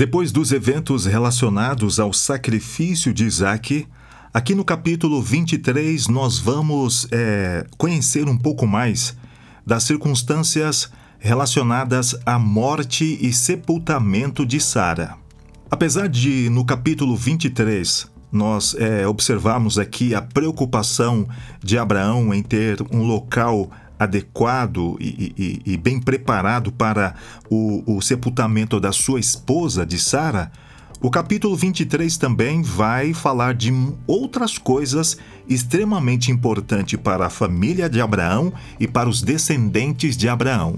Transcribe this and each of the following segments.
Depois dos eventos relacionados ao sacrifício de Isaac, aqui no capítulo 23 nós vamos é, conhecer um pouco mais das circunstâncias relacionadas à morte e sepultamento de Sara. Apesar de, no capítulo 23, nós é, observarmos aqui a preocupação de Abraão em ter um local adequado e, e, e bem preparado para o, o sepultamento da sua esposa, de Sara, o capítulo 23 também vai falar de outras coisas extremamente importantes para a família de Abraão e para os descendentes de Abraão.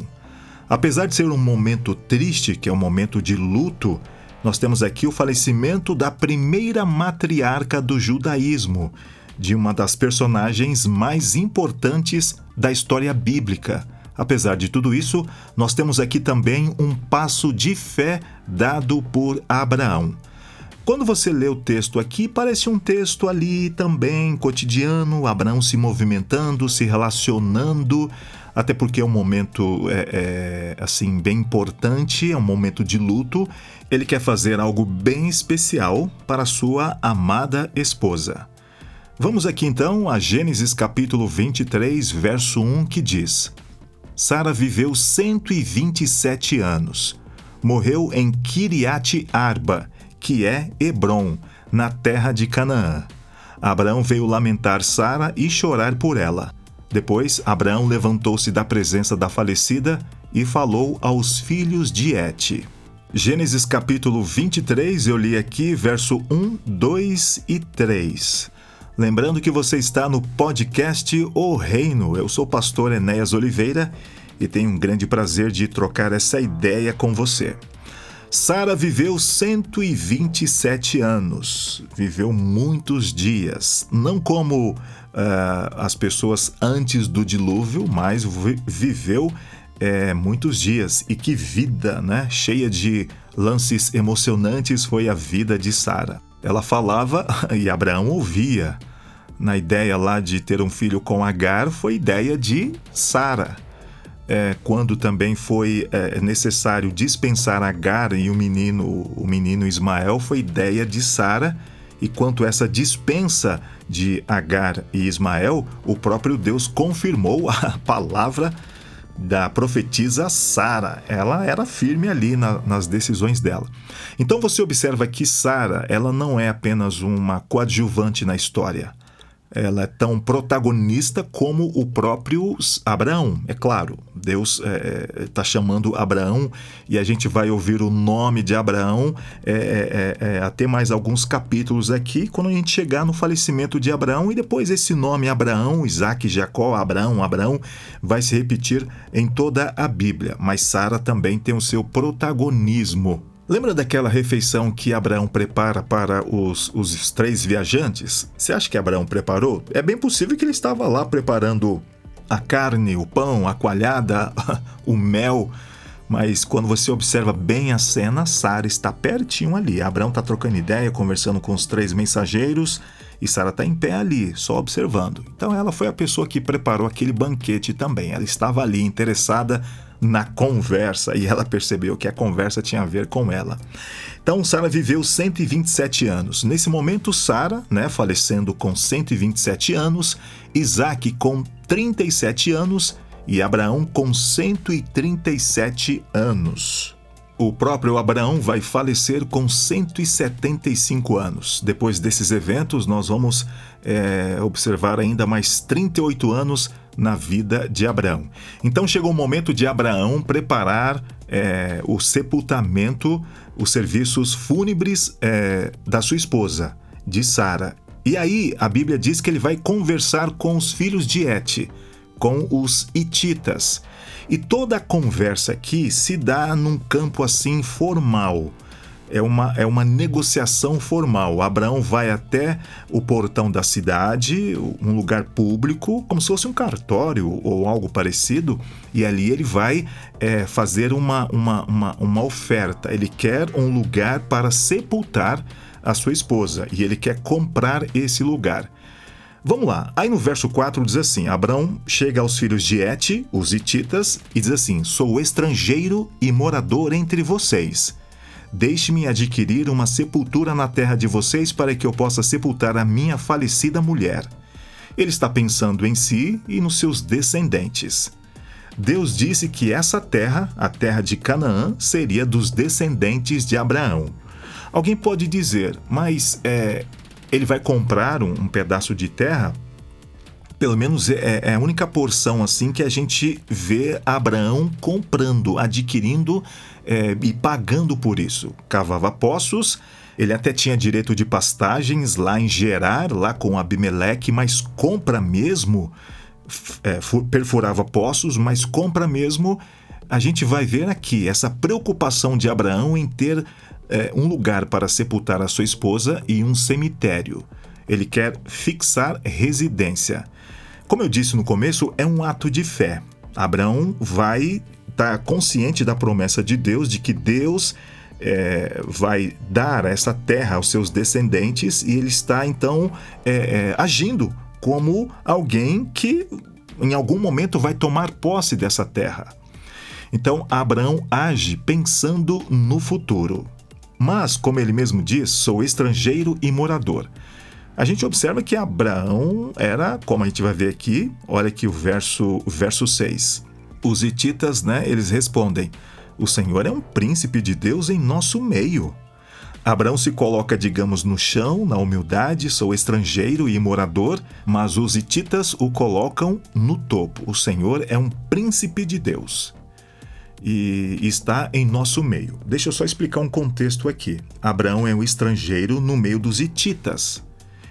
Apesar de ser um momento triste, que é um momento de luto, nós temos aqui o falecimento da primeira matriarca do judaísmo, de uma das personagens mais importantes da história bíblica. Apesar de tudo isso, nós temos aqui também um passo de fé dado por Abraão. Quando você lê o texto aqui, parece um texto ali também cotidiano, Abraão se movimentando, se relacionando, até porque é um momento é, é, assim bem importante, é um momento de luto. Ele quer fazer algo bem especial para sua amada esposa. Vamos aqui então a Gênesis capítulo 23, verso 1, que diz: Sara viveu 127 anos. Morreu em Kiriat Arba, que é Hebron, na terra de Canaã. Abraão veio lamentar Sara e chorar por ela. Depois, Abraão levantou-se da presença da falecida e falou aos filhos de Et. Gênesis capítulo 23, eu li aqui verso 1, 2 e 3. Lembrando que você está no podcast O Reino. Eu sou o pastor Enéas Oliveira e tenho um grande prazer de trocar essa ideia com você. Sara viveu 127 anos, viveu muitos dias, não como uh, as pessoas antes do dilúvio, mas viveu é, muitos dias. E que vida, né? Cheia de lances emocionantes foi a vida de Sara. Ela falava e Abraão ouvia. Na ideia lá de ter um filho com Agar, foi ideia de Sara. É, quando também foi é, necessário dispensar Agar e o menino, o menino Ismael, foi ideia de Sara. E quanto essa dispensa de Agar e Ismael, o próprio Deus confirmou a palavra da profetisa Sara. Ela era firme ali na, nas decisões dela. Então você observa que Sara, ela não é apenas uma coadjuvante na história ela é tão protagonista como o próprio Abraão. É claro, Deus está é, é tá chamando Abraão e a gente vai ouvir o nome de Abraão é, é, é, é, até mais alguns capítulos aqui, quando a gente chegar no falecimento de Abraão e depois esse nome Abraão, Isaac, Jacó, Abraão, Abraão, vai se repetir em toda a Bíblia. Mas Sara também tem o seu protagonismo Lembra daquela refeição que Abraão prepara para os, os três viajantes? Você acha que Abraão preparou? É bem possível que ele estava lá preparando a carne, o pão, a coalhada, o mel. Mas quando você observa bem a cena, Sara está pertinho ali. Abraão está trocando ideia, conversando com os três mensageiros e Sara está em pé ali, só observando. Então ela foi a pessoa que preparou aquele banquete também. Ela estava ali interessada na conversa e ela percebeu que a conversa tinha a ver com ela. Então Sara viveu 127 anos. Nesse momento, Sara, né, falecendo com 127 anos, Isaac com 37 anos e Abraão com 137 anos. O próprio Abraão vai falecer com 175 anos. Depois desses eventos, nós vamos é, observar ainda mais 38 anos na vida de Abraão. Então chegou o momento de Abraão preparar é, o sepultamento, os serviços fúnebres é, da sua esposa, de Sara. E aí a Bíblia diz que ele vai conversar com os filhos de Et, com os Hititas. E toda a conversa aqui se dá num campo assim formal é uma, é uma negociação formal. Abraão vai até o portão da cidade, um lugar público, como se fosse um cartório ou algo parecido, e ali ele vai é, fazer uma, uma, uma, uma oferta. Ele quer um lugar para sepultar a sua esposa e ele quer comprar esse lugar. Vamos lá. Aí no verso 4 diz assim: Abraão chega aos filhos de Et, os hititas, e diz assim: Sou estrangeiro e morador entre vocês Deixe-me adquirir uma sepultura na terra de vocês para que eu possa sepultar a minha falecida mulher. Ele está pensando em si e nos seus descendentes. Deus disse que essa terra, a terra de Canaã, seria dos descendentes de Abraão. Alguém pode dizer, mas é, ele vai comprar um, um pedaço de terra? Pelo menos é, é, a única porção assim que a gente vê Abraão comprando, adquirindo é, e pagando por isso. Cavava poços, ele até tinha direito de pastagens lá em Gerar, lá com Abimeleque, mas compra mesmo, é, perfurava poços, mas compra mesmo. A gente vai ver aqui essa preocupação de Abraão em ter é, um lugar para sepultar a sua esposa e um cemitério. Ele quer fixar residência. Como eu disse no começo, é um ato de fé. Abraão vai estar tá consciente da promessa de Deus de que Deus é, vai dar essa terra aos seus descendentes e ele está então é, é, agindo como alguém que em algum momento vai tomar posse dessa terra. Então Abraão age pensando no futuro. Mas, como ele mesmo diz, sou estrangeiro e morador. A gente observa que Abraão era, como a gente vai ver aqui, olha aqui o verso, o verso 6. Os hititas, né, eles respondem: O Senhor é um príncipe de Deus em nosso meio. Abraão se coloca, digamos, no chão, na humildade, sou estrangeiro e morador, mas os hititas o colocam no topo. O Senhor é um príncipe de Deus e está em nosso meio. Deixa eu só explicar um contexto aqui. Abraão é um estrangeiro no meio dos hititas.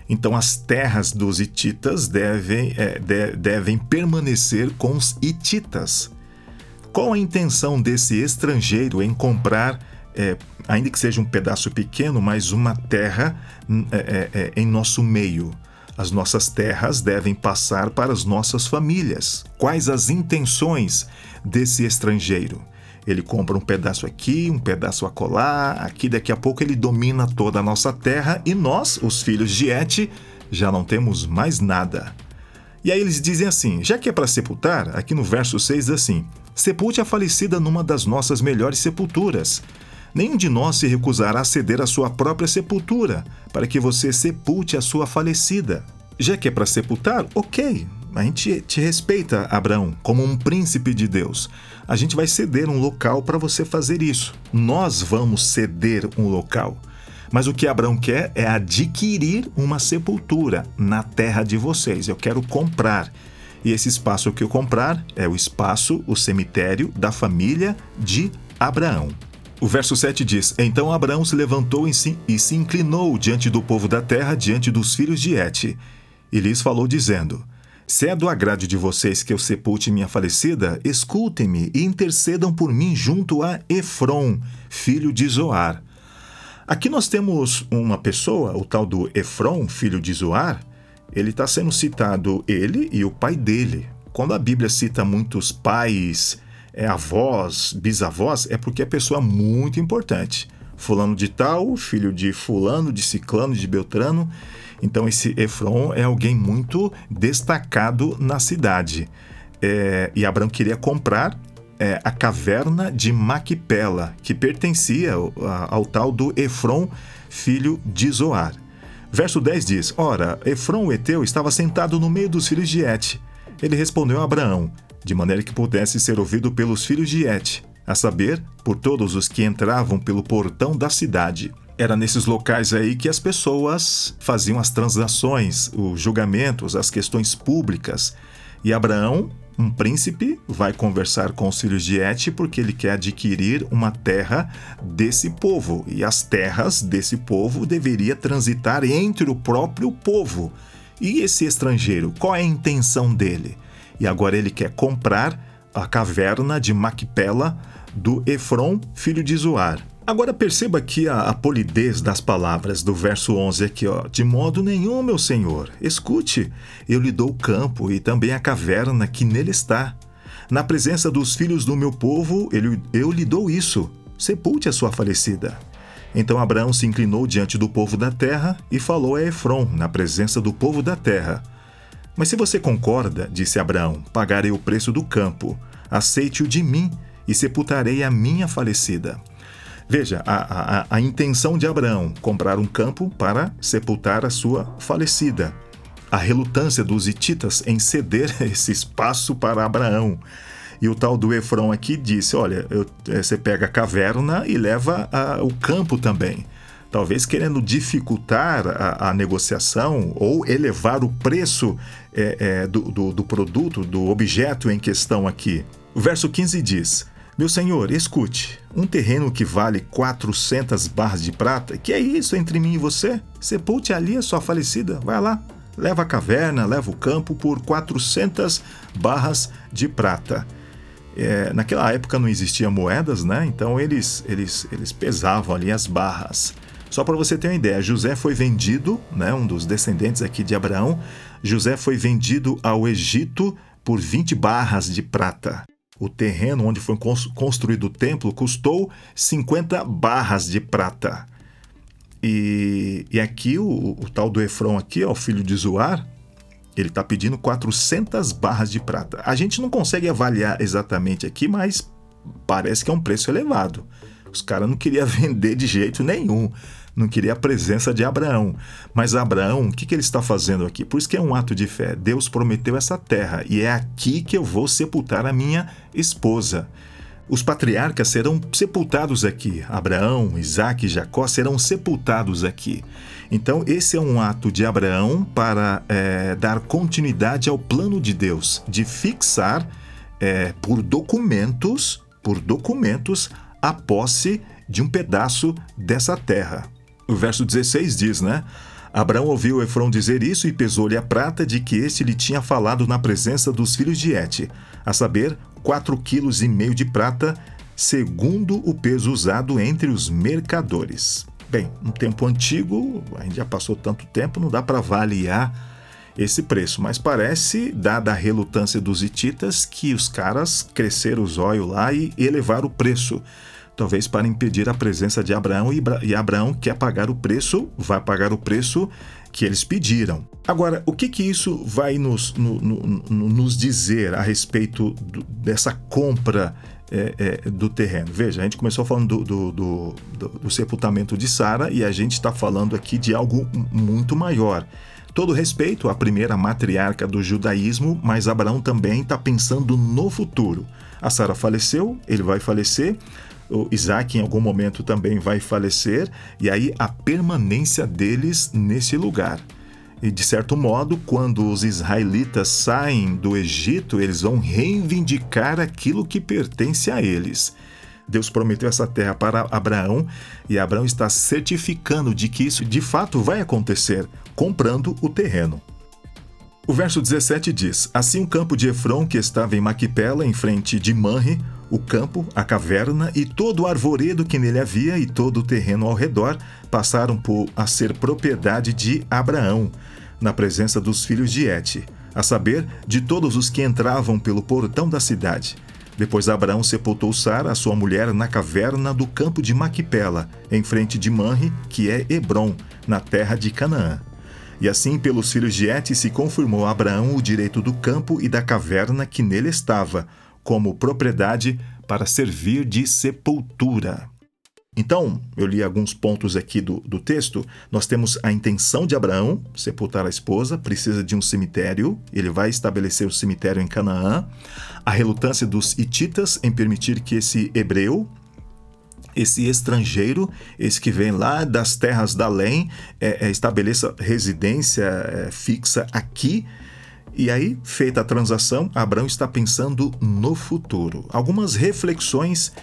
Então, as terras dos hititas devem, é, de, devem permanecer com os hititas. Qual a intenção desse estrangeiro em comprar, é, ainda que seja um pedaço pequeno, mas uma terra é, é, é, em nosso meio? As nossas terras devem passar para as nossas famílias. Quais as intenções desse estrangeiro? Ele compra um pedaço aqui, um pedaço acolá, aqui daqui a pouco ele domina toda a nossa terra e nós, os filhos de Et, já não temos mais nada. E aí eles dizem assim: já que é para sepultar, aqui no verso 6 assim: sepulte a falecida numa das nossas melhores sepulturas. Nenhum de nós se recusará a ceder a sua própria sepultura, para que você sepulte a sua falecida. Já que é para sepultar, ok, a gente te respeita, Abraão, como um príncipe de Deus. A gente vai ceder um local para você fazer isso. Nós vamos ceder um local. Mas o que Abraão quer é adquirir uma sepultura na terra de vocês. Eu quero comprar. E esse espaço que eu comprar é o espaço, o cemitério da família de Abraão. O verso 7 diz: Então Abraão se levantou se, e se inclinou diante do povo da terra, diante dos filhos de Et, e lhes falou, dizendo: se é do agrado de vocês que eu sepulte minha falecida, escutem-me e intercedam por mim junto a Efron, filho de Zoar. Aqui nós temos uma pessoa, o tal do Efron, filho de Zoar, ele está sendo citado ele e o pai dele. Quando a Bíblia cita muitos pais, é, avós, bisavós, é porque é pessoa muito importante. Fulano de tal, filho de fulano, de ciclano, de beltrano. Então, esse Efron é alguém muito destacado na cidade. É, e Abraão queria comprar é, a caverna de Maquipela, que pertencia ao, ao tal do Efron, filho de Zoar. Verso 10 diz: Ora, Efron o Eteu estava sentado no meio dos filhos de Et. Ele respondeu a Abraão, de maneira que pudesse ser ouvido pelos filhos de Et, a saber, por todos os que entravam pelo portão da cidade. Era nesses locais aí que as pessoas faziam as transações, os julgamentos, as questões públicas. E Abraão, um príncipe, vai conversar com os filhos de Et porque ele quer adquirir uma terra desse povo. E as terras desse povo deveria transitar entre o próprio povo. E esse estrangeiro, qual é a intenção dele? E agora ele quer comprar a caverna de Macpela do Efron, filho de Zoar. Agora perceba aqui a, a, polidez das palavras do verso 11 aqui, ó. De modo nenhum, meu senhor. Escute, eu lhe dou o campo e também a caverna que nele está. Na presença dos filhos do meu povo, eu, eu lhe dou isso. Sepulte a sua falecida. Então Abraão se inclinou diante do povo da terra e falou a Efron, na presença do povo da terra. Mas se você concorda, disse Abraão, pagarei o preço do campo. Aceite-o de mim e sepultarei a minha falecida. Veja, a, a, a intenção de Abraão: comprar um campo para sepultar a sua falecida. A relutância dos hititas em ceder esse espaço para Abraão. E o tal do Efron aqui disse: Olha, eu, eh, você pega a caverna e leva a, o campo também. Talvez querendo dificultar a, a negociação ou elevar o preço é, é, do, do, do produto, do objeto em questão aqui. O verso 15 diz: meu senhor, escute, um terreno que vale 400 barras de prata, que é isso entre mim e você? Sepulte ali a sua falecida, vai lá, leva a caverna, leva o campo por 400 barras de prata. É, naquela época não existia moedas, né? Então eles, eles, eles pesavam ali as barras. Só para você ter uma ideia, José foi vendido, né, um dos descendentes aqui de Abraão, José foi vendido ao Egito por 20 barras de prata o terreno onde foi construído o templo custou 50 barras de prata. E, e aqui o, o, tal do Efron aqui, ó, o filho de Zoar, ele está pedindo 400 barras de prata. A gente não consegue avaliar exatamente aqui, mas parece que é um preço elevado. Os caras não queriam vender de jeito nenhum não queria a presença de Abraão. Mas Abraão, o que, que ele está fazendo aqui? Por isso que é um ato de fé. Deus prometeu essa terra e é aqui que eu vou sepultar a minha esposa. Os patriarcas serão sepultados aqui. Abraão, Isaac e Jacó serão sepultados aqui. Então, esse é um ato de Abraão para é, dar continuidade ao plano de Deus, de fixar é, por documentos, por documentos, a posse de um pedaço dessa terra. O verso 16 diz, né? Abraão ouviu Efron dizer isso e pesou-lhe a prata de que este lhe tinha falado na presença dos filhos de Et, a saber, quatro quilos e meio de prata, segundo o peso usado entre os mercadores. Bem, no tempo antigo, a gente já passou tanto tempo, não dá para avaliar esse preço, mas parece, dada a relutância dos hititas, que os caras cresceram os olhos lá e elevaram o preço talvez para impedir a presença de Abraão, e Abraão quer pagar o preço, vai pagar o preço que eles pediram. Agora, o que, que isso vai nos, no, no, nos dizer a respeito do, dessa compra é, é, do terreno? Veja, a gente começou falando do, do, do, do sepultamento de Sara e a gente está falando aqui de algo muito maior. Todo respeito à primeira matriarca do judaísmo, mas Abraão também está pensando no futuro. A Sara faleceu, ele vai falecer, o Isaac em algum momento também vai falecer, e aí a permanência deles nesse lugar. E de certo modo, quando os israelitas saem do Egito, eles vão reivindicar aquilo que pertence a eles. Deus prometeu essa terra para Abraão e Abraão está certificando de que isso de fato vai acontecer, comprando o terreno. O verso 17 diz: Assim o campo de Efron, que estava em Maquipela, em frente de Manre, o campo, a caverna e todo o arvoredo que nele havia e todo o terreno ao redor passaram por a ser propriedade de Abraão, na presença dos filhos de Et, a saber, de todos os que entravam pelo portão da cidade. Depois Abraão sepultou Sara, sua mulher, na caverna do campo de Maquipela, em frente de Manre, que é Hebron, na terra de Canaã. E assim, pelos filhos de Et, se confirmou a Abraão o direito do campo e da caverna que nele estava, como propriedade para servir de sepultura. Então, eu li alguns pontos aqui do, do texto. Nós temos a intenção de Abraão sepultar a esposa, precisa de um cemitério, ele vai estabelecer o cemitério em Canaã. A relutância dos hititas em permitir que esse hebreu, esse estrangeiro, esse que vem lá das terras da além, é, é, estabeleça residência é, fixa aqui. E aí, feita a transação, Abraão está pensando no futuro. Algumas reflexões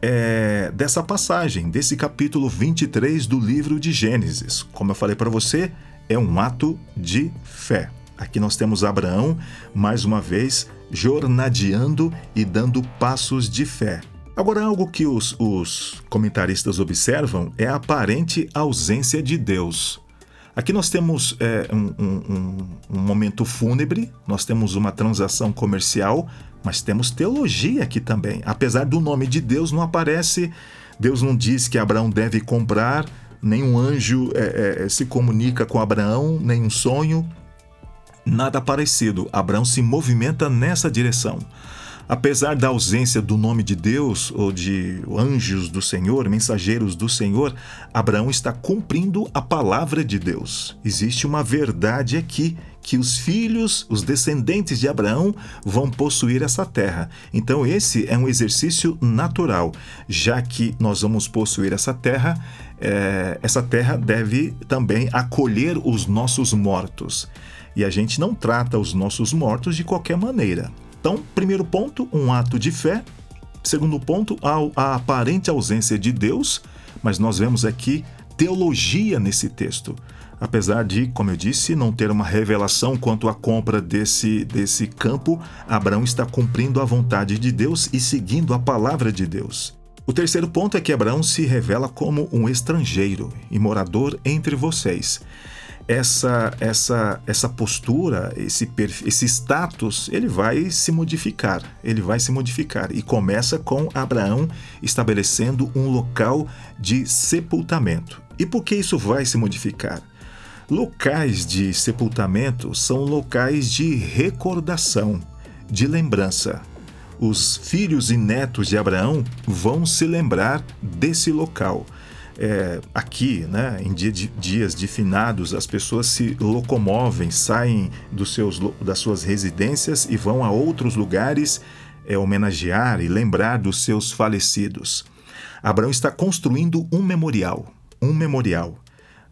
é, dessa passagem, desse capítulo 23 do livro de Gênesis. Como eu falei para você, é um ato de fé. Aqui nós temos Abraão, mais uma vez, jornadeando e dando passos de fé. Agora, algo que os, os comentaristas observam é a aparente ausência de Deus. Aqui nós temos é, um, um, um, momento fúnebre, nós temos uma transação comercial, mas temos teologia aqui também. Apesar do nome de Deus não aparece, Deus não diz que Abraão deve comprar, nenhum anjo é, é, se comunica com Abraão, nenhum sonho, nada parecido. Abraão se movimenta nessa direção. Apesar da ausência do nome de Deus ou de anjos do Senhor, mensageiros do Senhor, Abraão está cumprindo a palavra de Deus. Existe uma verdade aqui que os filhos, os descendentes de Abraão, vão possuir essa terra. Então, esse é um exercício natural, já que nós vamos possuir essa terra, é, essa terra deve também acolher os nossos mortos. E a gente não trata os nossos mortos de qualquer maneira. Então, primeiro ponto, um ato de fé. Segundo ponto, a aparente ausência de Deus, mas nós vemos aqui teologia nesse texto. Apesar de, como eu disse, não ter uma revelação quanto à compra desse, desse campo, Abraão está cumprindo a vontade de Deus e seguindo a palavra de Deus. O terceiro ponto é que Abraão se revela como um estrangeiro e morador entre vocês essa essa essa postura, esse esse status, ele vai se modificar, ele vai se modificar e começa com Abraão estabelecendo um local de sepultamento. E por que isso vai se modificar? Locais de sepultamento são locais de recordação, de lembrança. Os filhos e netos de Abraão vão se lembrar desse local é, aqui, né, em dia de, dias de finados, as pessoas se locomovem, saem dos seus, das suas residências e vão a outros lugares é, homenagear e lembrar dos seus falecidos. Abraão está construindo um memorial, um memorial.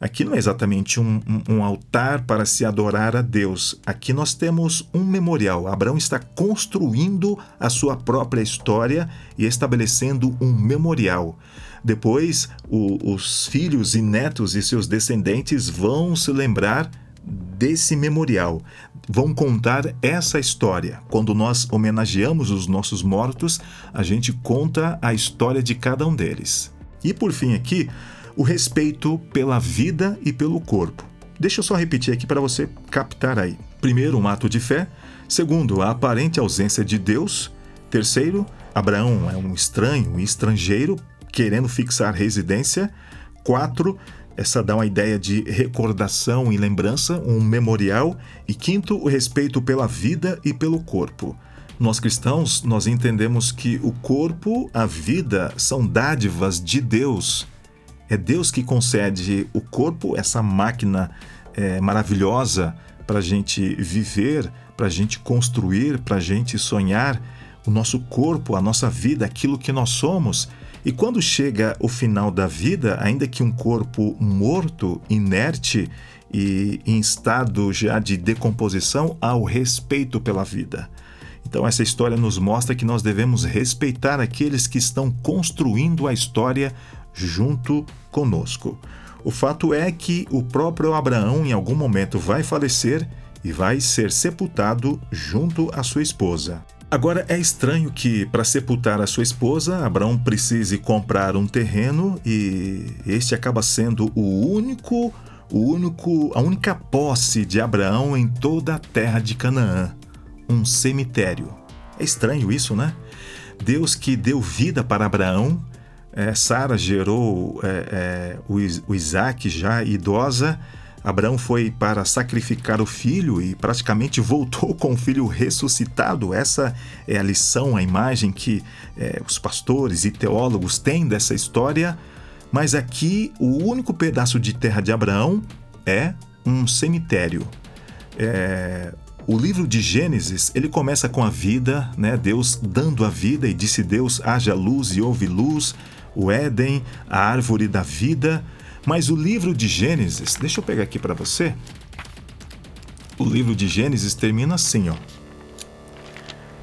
Aqui não é exatamente um, um, um, altar para se adorar a Deus. Aqui nós temos um memorial. Abraão está construindo a sua própria história e estabelecendo um memorial. Depois, o, os filhos e netos e seus descendentes vão se lembrar desse memorial, vão contar essa história. Quando nós homenageamos os nossos mortos, a gente conta a história de cada um deles. E por fim, aqui, o respeito pela vida e pelo corpo. Deixa eu só repetir aqui para você captar aí. Primeiro, um ato de fé. Segundo, a aparente ausência de Deus. Terceiro, Abraão é um estranho, um estrangeiro querendo fixar residência. Quatro, essa dá uma ideia de recordação e lembrança, um memorial. E quinto, o respeito pela vida e pelo corpo. Nós cristãos, nós entendemos que o corpo, a vida, são dádivas de Deus. É Deus que concede o corpo, essa máquina é, maravilhosa para a gente viver, para a gente construir, para a gente sonhar. O nosso corpo, a nossa vida, aquilo que nós somos, e quando chega o final da vida, ainda que um corpo morto, inerte e em estado já de decomposição, há o respeito pela vida. Então, essa história nos mostra que nós devemos respeitar aqueles que estão construindo a história junto conosco. O fato é que o próprio Abraão, em algum momento, vai falecer e vai ser sepultado junto à sua esposa. Agora é estranho que, para sepultar a sua esposa, Abraão precise comprar um terreno e este acaba sendo o único, o único, a única posse de Abraão em toda a terra de Canaã, um cemitério. É estranho isso, né? Deus que deu vida para Abraão, é, Sara gerou é, é, o, Isaac já idosa Abraão foi para sacrificar o filho e praticamente voltou com o filho ressuscitado. Essa é a lição, a imagem que é, os pastores e teólogos têm dessa história. Mas aqui, o único pedaço de terra de Abraão é um cemitério. É, o livro de Gênesis ele começa com a vida, né? Deus dando a vida e disse Deus haja luz e houve luz. O Éden, a árvore da vida. Mas o livro de Gênesis, deixa eu pegar aqui para você. O livro de Gênesis termina assim, ó.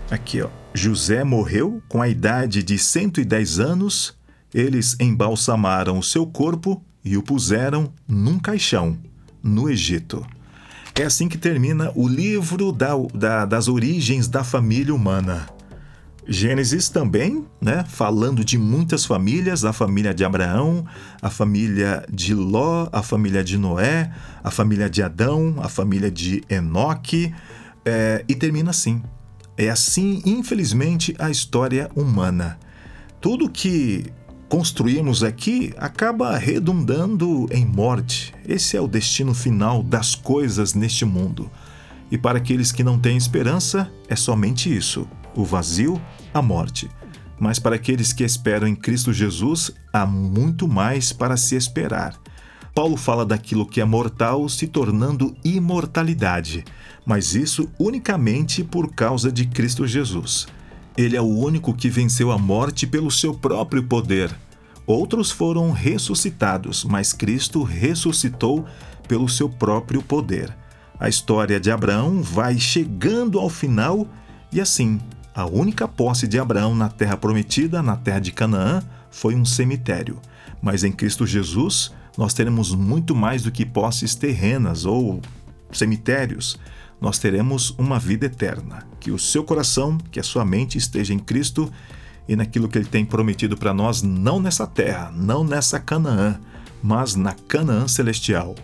Aqui, ó. José morreu com a idade de 110 anos. Eles embalsamaram o seu corpo e o puseram num caixão no Egito. É assim que termina o livro da, da, das origens da família humana. Gênesis também, né, falando de muitas famílias, a família de Abraão, a família de Ló, a família de Noé, a família de Adão, a família de Enoque, é, e termina assim. É assim, infelizmente, a história humana. Tudo que construímos aqui acaba redundando em morte. Esse é o destino final das coisas neste mundo. E para aqueles que não têm esperança, é somente isso o vazio, a morte. Mas para aqueles que esperam em Cristo Jesus, há muito mais para se esperar. Paulo fala daquilo que é mortal se tornando imortalidade, mas isso unicamente por causa de Cristo Jesus. Ele é o único que venceu a morte pelo seu próprio poder. Outros foram ressuscitados, mas Cristo ressuscitou pelo seu próprio poder. A história de Abraão vai chegando ao final e assim, a única posse de Abraão na terra prometida, na terra de Canaã, foi um cemitério. Mas em Cristo Jesus, nós teremos muito mais do que posses terrenas ou cemitérios. Nós teremos uma vida eterna. Que o seu coração, que a sua mente esteja em Cristo e naquilo que ele tem prometido para nós, não nessa terra, não nessa Canaã, mas na Canaã celestial.